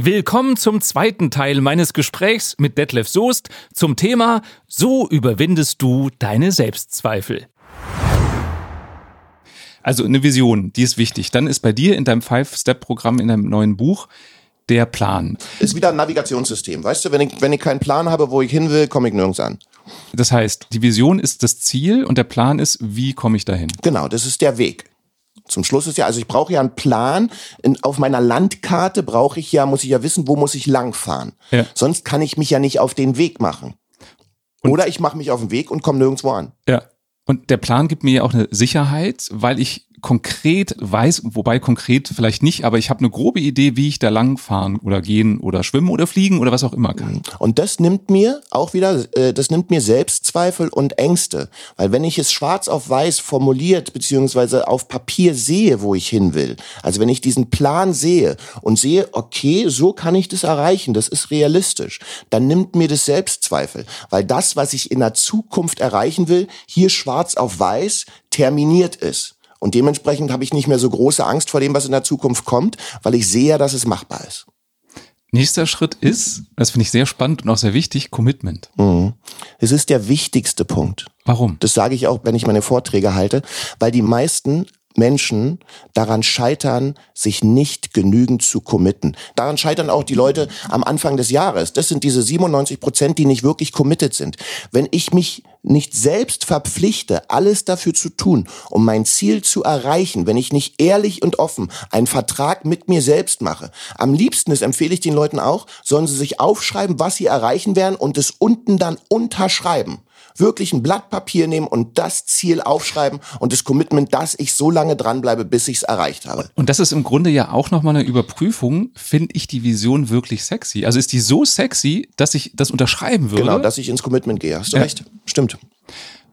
Willkommen zum zweiten Teil meines Gesprächs mit Detlef Soest zum Thema So überwindest du deine Selbstzweifel. Also eine Vision, die ist wichtig. Dann ist bei dir in deinem Five-Step-Programm in deinem neuen Buch der Plan. Ist wieder ein Navigationssystem. Weißt du, wenn ich, wenn ich keinen Plan habe, wo ich hin will, komme ich nirgends an. Das heißt, die Vision ist das Ziel und der Plan ist, wie komme ich dahin? Genau, das ist der Weg. Zum Schluss ist ja, also ich brauche ja einen Plan. In, auf meiner Landkarte brauche ich ja, muss ich ja wissen, wo muss ich langfahren. Ja. Sonst kann ich mich ja nicht auf den Weg machen. Und Oder ich mache mich auf den Weg und komme nirgendwo an. Ja. Und der Plan gibt mir ja auch eine Sicherheit, weil ich konkret weiß, wobei konkret vielleicht nicht, aber ich habe eine grobe Idee, wie ich da lang fahren oder gehen oder schwimmen oder fliegen oder was auch immer kann. Und das nimmt mir auch wieder, äh, das nimmt mir Selbstzweifel und Ängste, weil wenn ich es schwarz auf weiß formuliert beziehungsweise auf Papier sehe, wo ich hin will, also wenn ich diesen Plan sehe und sehe, okay, so kann ich das erreichen, das ist realistisch, dann nimmt mir das Selbstzweifel, weil das, was ich in der Zukunft erreichen will, hier schwarz auf weiß terminiert ist. Und dementsprechend habe ich nicht mehr so große Angst vor dem, was in der Zukunft kommt, weil ich sehe, dass es machbar ist. Nächster Schritt ist, das finde ich sehr spannend und auch sehr wichtig, Commitment. Mhm. Es ist der wichtigste Punkt. Warum? Das sage ich auch, wenn ich meine Vorträge halte, weil die meisten Menschen daran scheitern, sich nicht genügend zu committen. Daran scheitern auch die Leute am Anfang des Jahres. Das sind diese 97 Prozent, die nicht wirklich committed sind. Wenn ich mich nicht selbst verpflichte, alles dafür zu tun, um mein Ziel zu erreichen, wenn ich nicht ehrlich und offen einen Vertrag mit mir selbst mache. Am liebsten, das empfehle ich den Leuten auch, sollen sie sich aufschreiben, was sie erreichen werden und es unten dann unterschreiben wirklich ein Blatt Papier nehmen und das Ziel aufschreiben und das Commitment, dass ich so lange dranbleibe, bis ich es erreicht habe. Und das ist im Grunde ja auch nochmal eine Überprüfung. Finde ich die Vision wirklich sexy? Also ist die so sexy, dass ich das unterschreiben würde? Genau, dass ich ins Commitment gehe. Hast du ja. recht. Stimmt.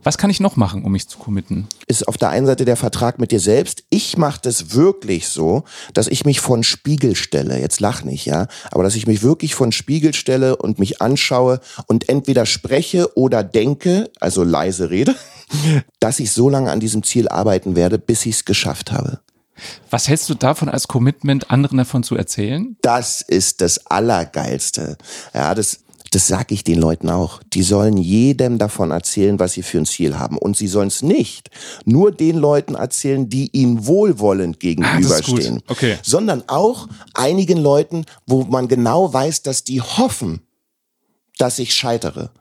Was kann ich noch machen, um mich zu committen? Ist auf der einen Seite der Vertrag mit dir selbst. Ich mache das wirklich so, dass ich mich von Spiegel stelle. Jetzt lach nicht, ja, aber dass ich mich wirklich von Spiegel stelle und mich anschaue und entweder spreche oder denke, also leise rede, dass ich so lange an diesem Ziel arbeiten werde, bis ich es geschafft habe. Was hältst du davon als Commitment, anderen davon zu erzählen? Das ist das Allergeilste. Ja, das das sage ich den Leuten auch. Die sollen jedem davon erzählen, was sie für ein Ziel haben. Und sie sollen es nicht nur den Leuten erzählen, die ihnen wohlwollend gegenüberstehen, ah, okay. sondern auch einigen Leuten, wo man genau weiß, dass die hoffen, dass ich scheitere.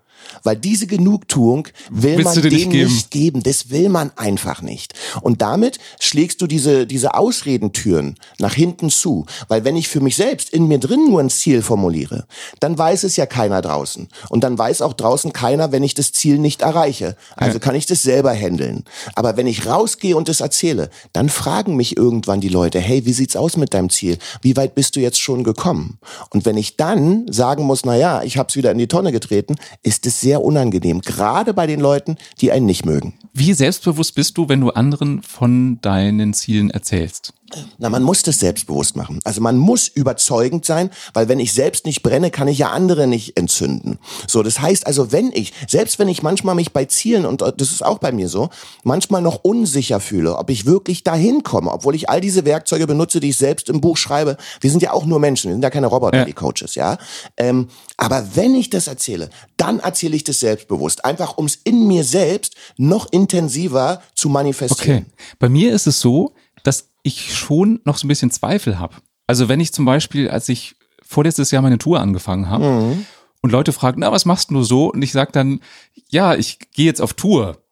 Weil diese Genugtuung will Willst man denen nicht geben? nicht geben. Das will man einfach nicht. Und damit schlägst du diese, diese Ausredentüren nach hinten zu. Weil wenn ich für mich selbst in mir drin nur ein Ziel formuliere, dann weiß es ja keiner draußen. Und dann weiß auch draußen keiner, wenn ich das Ziel nicht erreiche. Also ja. kann ich das selber handeln. Aber wenn ich rausgehe und das erzähle, dann fragen mich irgendwann die Leute, hey, wie sieht's aus mit deinem Ziel? Wie weit bist du jetzt schon gekommen? Und wenn ich dann sagen muss, na ja, ich hab's wieder in die Tonne getreten, ist es ist sehr unangenehm, gerade bei den Leuten, die einen nicht mögen. Wie selbstbewusst bist du, wenn du anderen von deinen Zielen erzählst? Na, man muss das selbstbewusst machen. Also man muss überzeugend sein, weil wenn ich selbst nicht brenne, kann ich ja andere nicht entzünden. So, das heißt also, wenn ich, selbst wenn ich manchmal mich bei Zielen, und das ist auch bei mir so, manchmal noch unsicher fühle, ob ich wirklich dahin komme, obwohl ich all diese Werkzeuge benutze, die ich selbst im Buch schreibe. Wir sind ja auch nur Menschen, wir sind ja keine Roboter, ja. die Coaches, ja. Ähm, aber wenn ich das erzähle, dann erzähle ich das selbstbewusst. Einfach, um es in mir selbst noch intensiver zu manifestieren. Okay. Bei mir ist es so, dass ich schon noch so ein bisschen Zweifel habe. Also wenn ich zum Beispiel, als ich vorletztes Jahr meine Tour angefangen habe mhm. und Leute fragen, na, was machst du so? Und ich sage dann, ja, ich gehe jetzt auf Tour.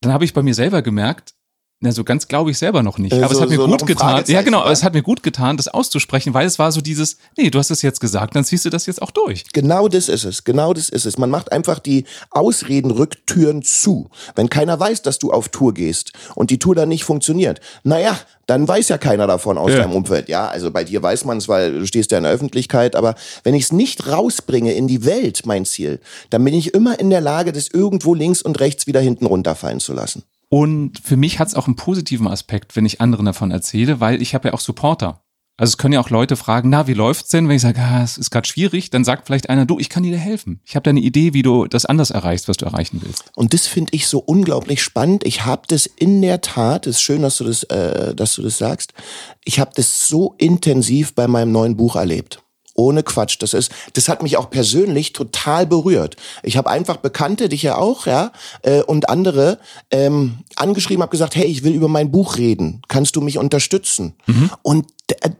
Dann habe ich bei mir selber gemerkt, na, so ganz glaube ich selber noch nicht. Äh, aber so, es hat mir so gut getan. Ja, genau, aber es hat mir gut getan, das auszusprechen, weil es war so dieses, nee, du hast es jetzt gesagt, dann ziehst du das jetzt auch durch. Genau das ist es. Genau das ist es. Man macht einfach die Ausredenrücktüren zu. Wenn keiner weiß, dass du auf Tour gehst und die Tour dann nicht funktioniert, naja, dann weiß ja keiner davon aus ja. deinem Umfeld. Ja, also bei dir weiß man es, weil du stehst ja in der Öffentlichkeit. Aber wenn ich es nicht rausbringe in die Welt, mein Ziel, dann bin ich immer in der Lage, das irgendwo links und rechts wieder hinten runterfallen zu lassen. Und für mich hat es auch einen positiven Aspekt, wenn ich anderen davon erzähle, weil ich habe ja auch Supporter. Also es können ja auch Leute fragen, na, wie läuft's denn? Wenn ich sage, ah, es ist gerade schwierig, dann sagt vielleicht einer, du, ich kann dir helfen. Ich habe da eine Idee, wie du das anders erreichst, was du erreichen willst. Und das finde ich so unglaublich spannend. Ich habe das in der Tat, es ist schön, dass du das, äh, dass du das sagst. Ich habe das so intensiv bei meinem neuen Buch erlebt. Ohne Quatsch. Das ist, das hat mich auch persönlich total berührt. Ich habe einfach Bekannte, dich ja auch, ja, äh, und andere ähm, angeschrieben, habe gesagt, hey, ich will über mein Buch reden. Kannst du mich unterstützen? Mhm. Und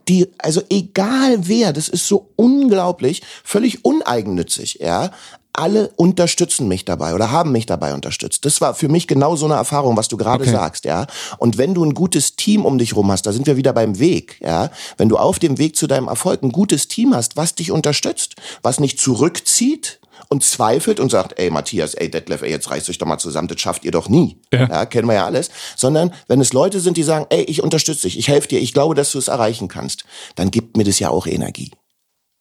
die, also egal wer, das ist so unglaublich, völlig uneigennützig, ja alle unterstützen mich dabei oder haben mich dabei unterstützt. Das war für mich genau so eine Erfahrung, was du gerade okay. sagst, ja. Und wenn du ein gutes Team um dich rum hast, da sind wir wieder beim Weg, ja. Wenn du auf dem Weg zu deinem Erfolg ein gutes Team hast, was dich unterstützt, was nicht zurückzieht, und zweifelt und sagt, ey Matthias, ey Detlef, ey, jetzt reißt euch doch mal zusammen, das schafft ihr doch nie. Ja. ja. kennen wir ja alles. Sondern wenn es Leute sind, die sagen, ey, ich unterstütze dich, ich helfe dir, ich glaube, dass du es erreichen kannst, dann gibt mir das ja auch Energie.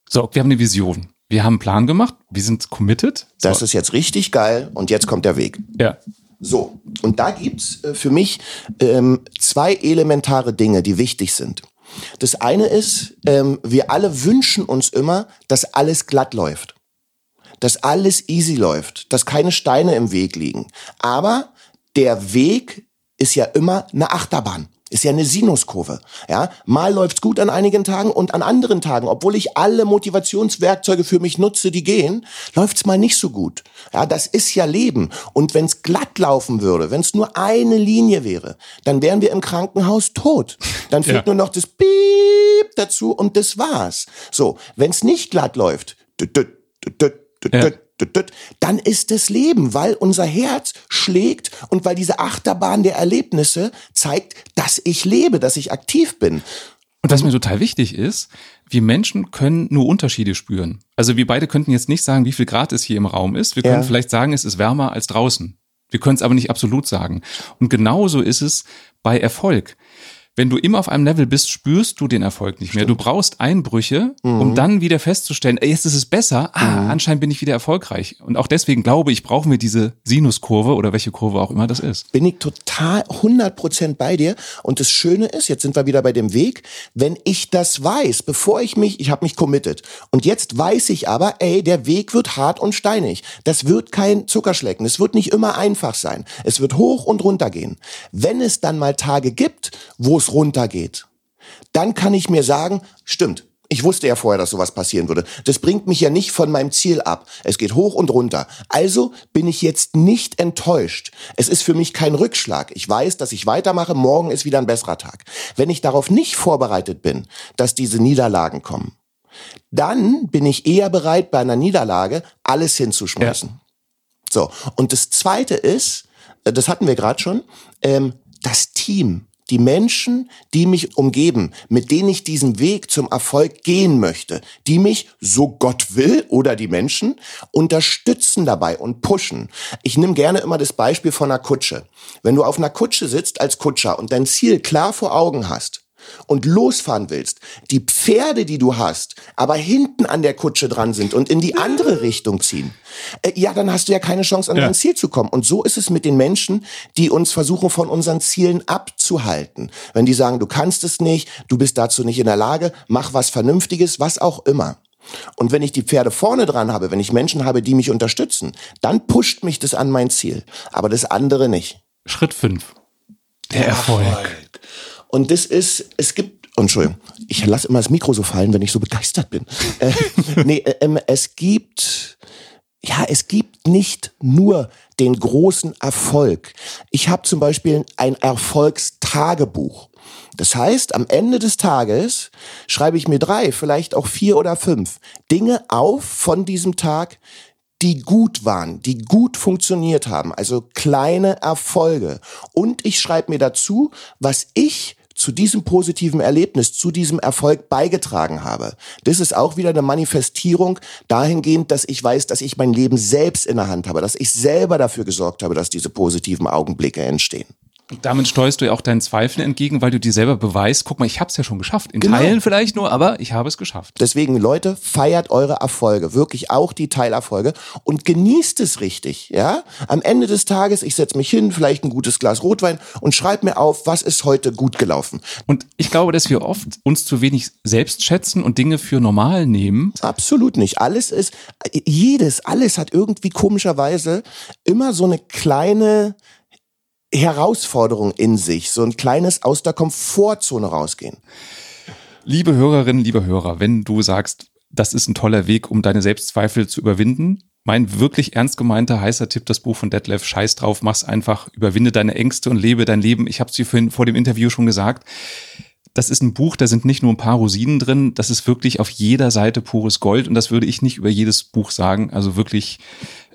So, wir haben eine Vision. Wir haben einen Plan gemacht, wir sind committed. So. Das ist jetzt richtig geil und jetzt kommt der Weg. Ja. So, und da gibt's äh, für mich ähm, zwei elementare Dinge, die wichtig sind. Das eine ist, ähm, wir alle wünschen uns immer, dass alles glatt läuft. Dass alles easy läuft, dass keine Steine im Weg liegen. Aber der Weg ist ja immer eine Achterbahn. Ist ja eine Sinuskurve. Ja, mal läuft's gut an einigen Tagen und an anderen Tagen, obwohl ich alle Motivationswerkzeuge für mich nutze, die gehen, läuft's mal nicht so gut. Ja, das ist ja Leben. Und wenn's glatt laufen würde, wenn's nur eine Linie wäre, dann wären wir im Krankenhaus tot. Dann fehlt ja. nur noch das Piep dazu und das war's. So, wenn's nicht glatt läuft, düt, düt, düt, ja dann ist es Leben, weil unser Herz schlägt und weil diese Achterbahn der Erlebnisse zeigt, dass ich lebe, dass ich aktiv bin. Und was mir total wichtig ist, wir Menschen können nur Unterschiede spüren. Also wir beide könnten jetzt nicht sagen, wie viel Grad es hier im Raum ist. Wir können ja. vielleicht sagen, es ist wärmer als draußen. Wir können es aber nicht absolut sagen. Und genauso ist es bei Erfolg wenn du immer auf einem Level bist, spürst du den Erfolg nicht mehr. Stimmt. Du brauchst Einbrüche, mhm. um dann wieder festzustellen, jetzt ist es besser, ah, mhm. anscheinend bin ich wieder erfolgreich. Und auch deswegen glaube ich, brauchen wir diese Sinuskurve oder welche Kurve auch immer das ist. Bin ich total 100% bei dir. Und das Schöne ist, jetzt sind wir wieder bei dem Weg, wenn ich das weiß, bevor ich mich, ich habe mich committed. Und jetzt weiß ich aber, ey, der Weg wird hart und steinig. Das wird kein Zuckerschlecken. Es wird nicht immer einfach sein. Es wird hoch und runter gehen. Wenn es dann mal Tage gibt, wo es runtergeht, dann kann ich mir sagen, stimmt, ich wusste ja vorher, dass sowas passieren würde. Das bringt mich ja nicht von meinem Ziel ab. Es geht hoch und runter. Also bin ich jetzt nicht enttäuscht. Es ist für mich kein Rückschlag. Ich weiß, dass ich weitermache. Morgen ist wieder ein besserer Tag. Wenn ich darauf nicht vorbereitet bin, dass diese Niederlagen kommen, dann bin ich eher bereit, bei einer Niederlage alles hinzuschmeißen. Ja. So. Und das zweite ist, äh, das hatten wir gerade schon, ähm, das Team die Menschen, die mich umgeben, mit denen ich diesen Weg zum Erfolg gehen möchte, die mich, so Gott will, oder die Menschen, unterstützen dabei und pushen. Ich nehme gerne immer das Beispiel von einer Kutsche. Wenn du auf einer Kutsche sitzt als Kutscher und dein Ziel klar vor Augen hast, und losfahren willst, die Pferde, die du hast, aber hinten an der Kutsche dran sind und in die andere Richtung ziehen, äh, ja, dann hast du ja keine Chance, an ja. dein Ziel zu kommen. Und so ist es mit den Menschen, die uns versuchen, von unseren Zielen abzuhalten. Wenn die sagen, du kannst es nicht, du bist dazu nicht in der Lage, mach was Vernünftiges, was auch immer. Und wenn ich die Pferde vorne dran habe, wenn ich Menschen habe, die mich unterstützen, dann pusht mich das an mein Ziel. Aber das andere nicht. Schritt fünf. Der Erfolg. Und das ist, es gibt, oh, Entschuldigung, ich lasse immer das Mikro so fallen, wenn ich so begeistert bin. Äh, nee, äh, ähm, es gibt, ja, es gibt nicht nur den großen Erfolg. Ich habe zum Beispiel ein Erfolgstagebuch. Das heißt, am Ende des Tages schreibe ich mir drei, vielleicht auch vier oder fünf Dinge auf von diesem Tag, die gut waren, die gut funktioniert haben, also kleine Erfolge. Und ich schreibe mir dazu, was ich zu diesem positiven Erlebnis, zu diesem Erfolg beigetragen habe. Das ist auch wieder eine Manifestierung dahingehend, dass ich weiß, dass ich mein Leben selbst in der Hand habe, dass ich selber dafür gesorgt habe, dass diese positiven Augenblicke entstehen. Damit steuerst du ja auch deinen Zweifeln entgegen, weil du dir selber beweist, guck mal, ich habe es ja schon geschafft. In genau. Teilen vielleicht nur, aber ich habe es geschafft. Deswegen, Leute, feiert eure Erfolge, wirklich auch die Teilerfolge und genießt es richtig. Ja, Am Ende des Tages, ich setze mich hin, vielleicht ein gutes Glas Rotwein und schreib mir auf, was ist heute gut gelaufen. Und ich glaube, dass wir oft uns zu wenig selbst schätzen und Dinge für normal nehmen. Absolut nicht. Alles ist, jedes, alles hat irgendwie komischerweise immer so eine kleine Herausforderung in sich, so ein kleines aus der Komfortzone rausgehen. Liebe Hörerinnen, liebe Hörer, wenn du sagst, das ist ein toller Weg, um deine Selbstzweifel zu überwinden. Mein wirklich ernst gemeinter heißer Tipp, das Buch von Detlef, scheiß drauf, mach's einfach, überwinde deine Ängste und lebe dein Leben. Ich habe es dir vorhin vor dem Interview schon gesagt. Das ist ein Buch, da sind nicht nur ein paar Rosinen drin, das ist wirklich auf jeder Seite pures Gold und das würde ich nicht über jedes Buch sagen. Also wirklich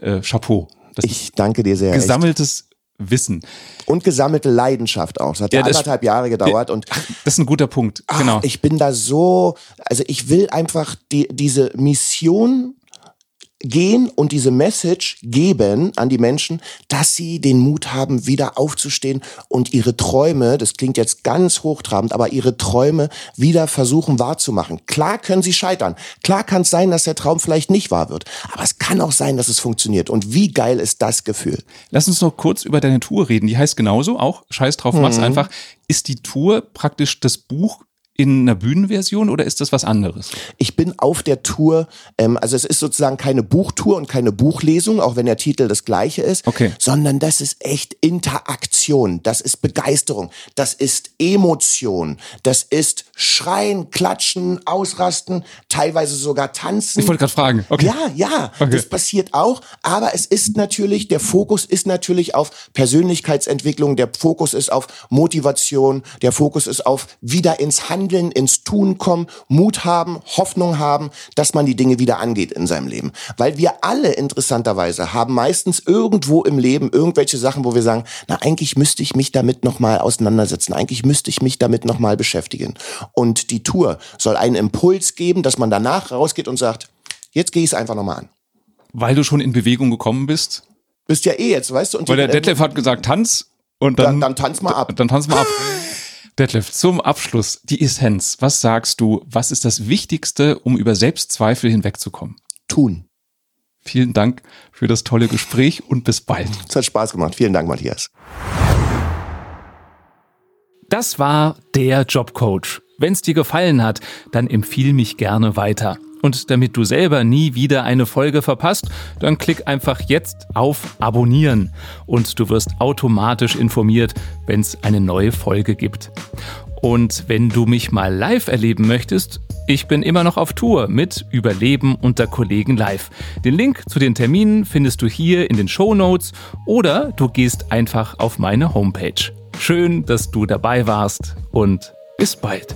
äh, Chapeau. Das ich danke dir sehr. Gesammeltes echt. Wissen. Und gesammelte Leidenschaft auch. Es hat ja, anderthalb Jahre gedauert. und das ist ein guter Punkt. Ach, genau. Ich bin da so, also ich will einfach die, diese Mission gehen und diese Message geben an die Menschen, dass sie den Mut haben, wieder aufzustehen und ihre Träume, das klingt jetzt ganz hochtrabend, aber ihre Träume wieder versuchen wahrzumachen. Klar können sie scheitern. Klar kann es sein, dass der Traum vielleicht nicht wahr wird. Aber es kann auch sein, dass es funktioniert. Und wie geil ist das Gefühl? Lass uns noch kurz über deine Tour reden. Die heißt genauso auch, scheiß drauf, mach's mhm. einfach. Ist die Tour praktisch das Buch in einer Bühnenversion oder ist das was anderes? Ich bin auf der Tour, ähm, also es ist sozusagen keine Buchtour und keine Buchlesung, auch wenn der Titel das gleiche ist, okay. sondern das ist echt Interaktion, das ist Begeisterung, das ist Emotion, das ist Schreien, Klatschen, Ausrasten, teilweise sogar Tanzen. Ich wollte gerade fragen. Okay. Ja, ja, okay. das passiert auch, aber es ist natürlich, der Fokus ist natürlich auf Persönlichkeitsentwicklung, der Fokus ist auf Motivation, der Fokus ist auf wieder ins Handeln Handeln, ins Tun kommen, Mut haben, Hoffnung haben, dass man die Dinge wieder angeht in seinem Leben. Weil wir alle interessanterweise haben meistens irgendwo im Leben irgendwelche Sachen, wo wir sagen, na eigentlich müsste ich mich damit nochmal auseinandersetzen, eigentlich müsste ich mich damit nochmal beschäftigen. Und die Tour soll einen Impuls geben, dass man danach rausgeht und sagt, jetzt gehe ich es einfach nochmal an. Weil du schon in Bewegung gekommen bist? Bist ja eh jetzt, weißt du? Und Weil der Detlef hat gesagt, tanz und dann, dann, dann tanz mal ab. Dann tanz mal ab. Detlef, zum Abschluss die Essenz. Was sagst du, was ist das Wichtigste, um über Selbstzweifel hinwegzukommen? Tun. Vielen Dank für das tolle Gespräch und bis bald. Es hat Spaß gemacht. Vielen Dank, Matthias. Das war der Jobcoach. Wenn es dir gefallen hat, dann empfiehl mich gerne weiter. Und damit du selber nie wieder eine Folge verpasst, dann klick einfach jetzt auf Abonnieren und du wirst automatisch informiert, wenn es eine neue Folge gibt. Und wenn du mich mal live erleben möchtest, ich bin immer noch auf Tour mit Überleben unter Kollegen live. Den Link zu den Terminen findest du hier in den Show Notes oder du gehst einfach auf meine Homepage. Schön, dass du dabei warst und bis bald.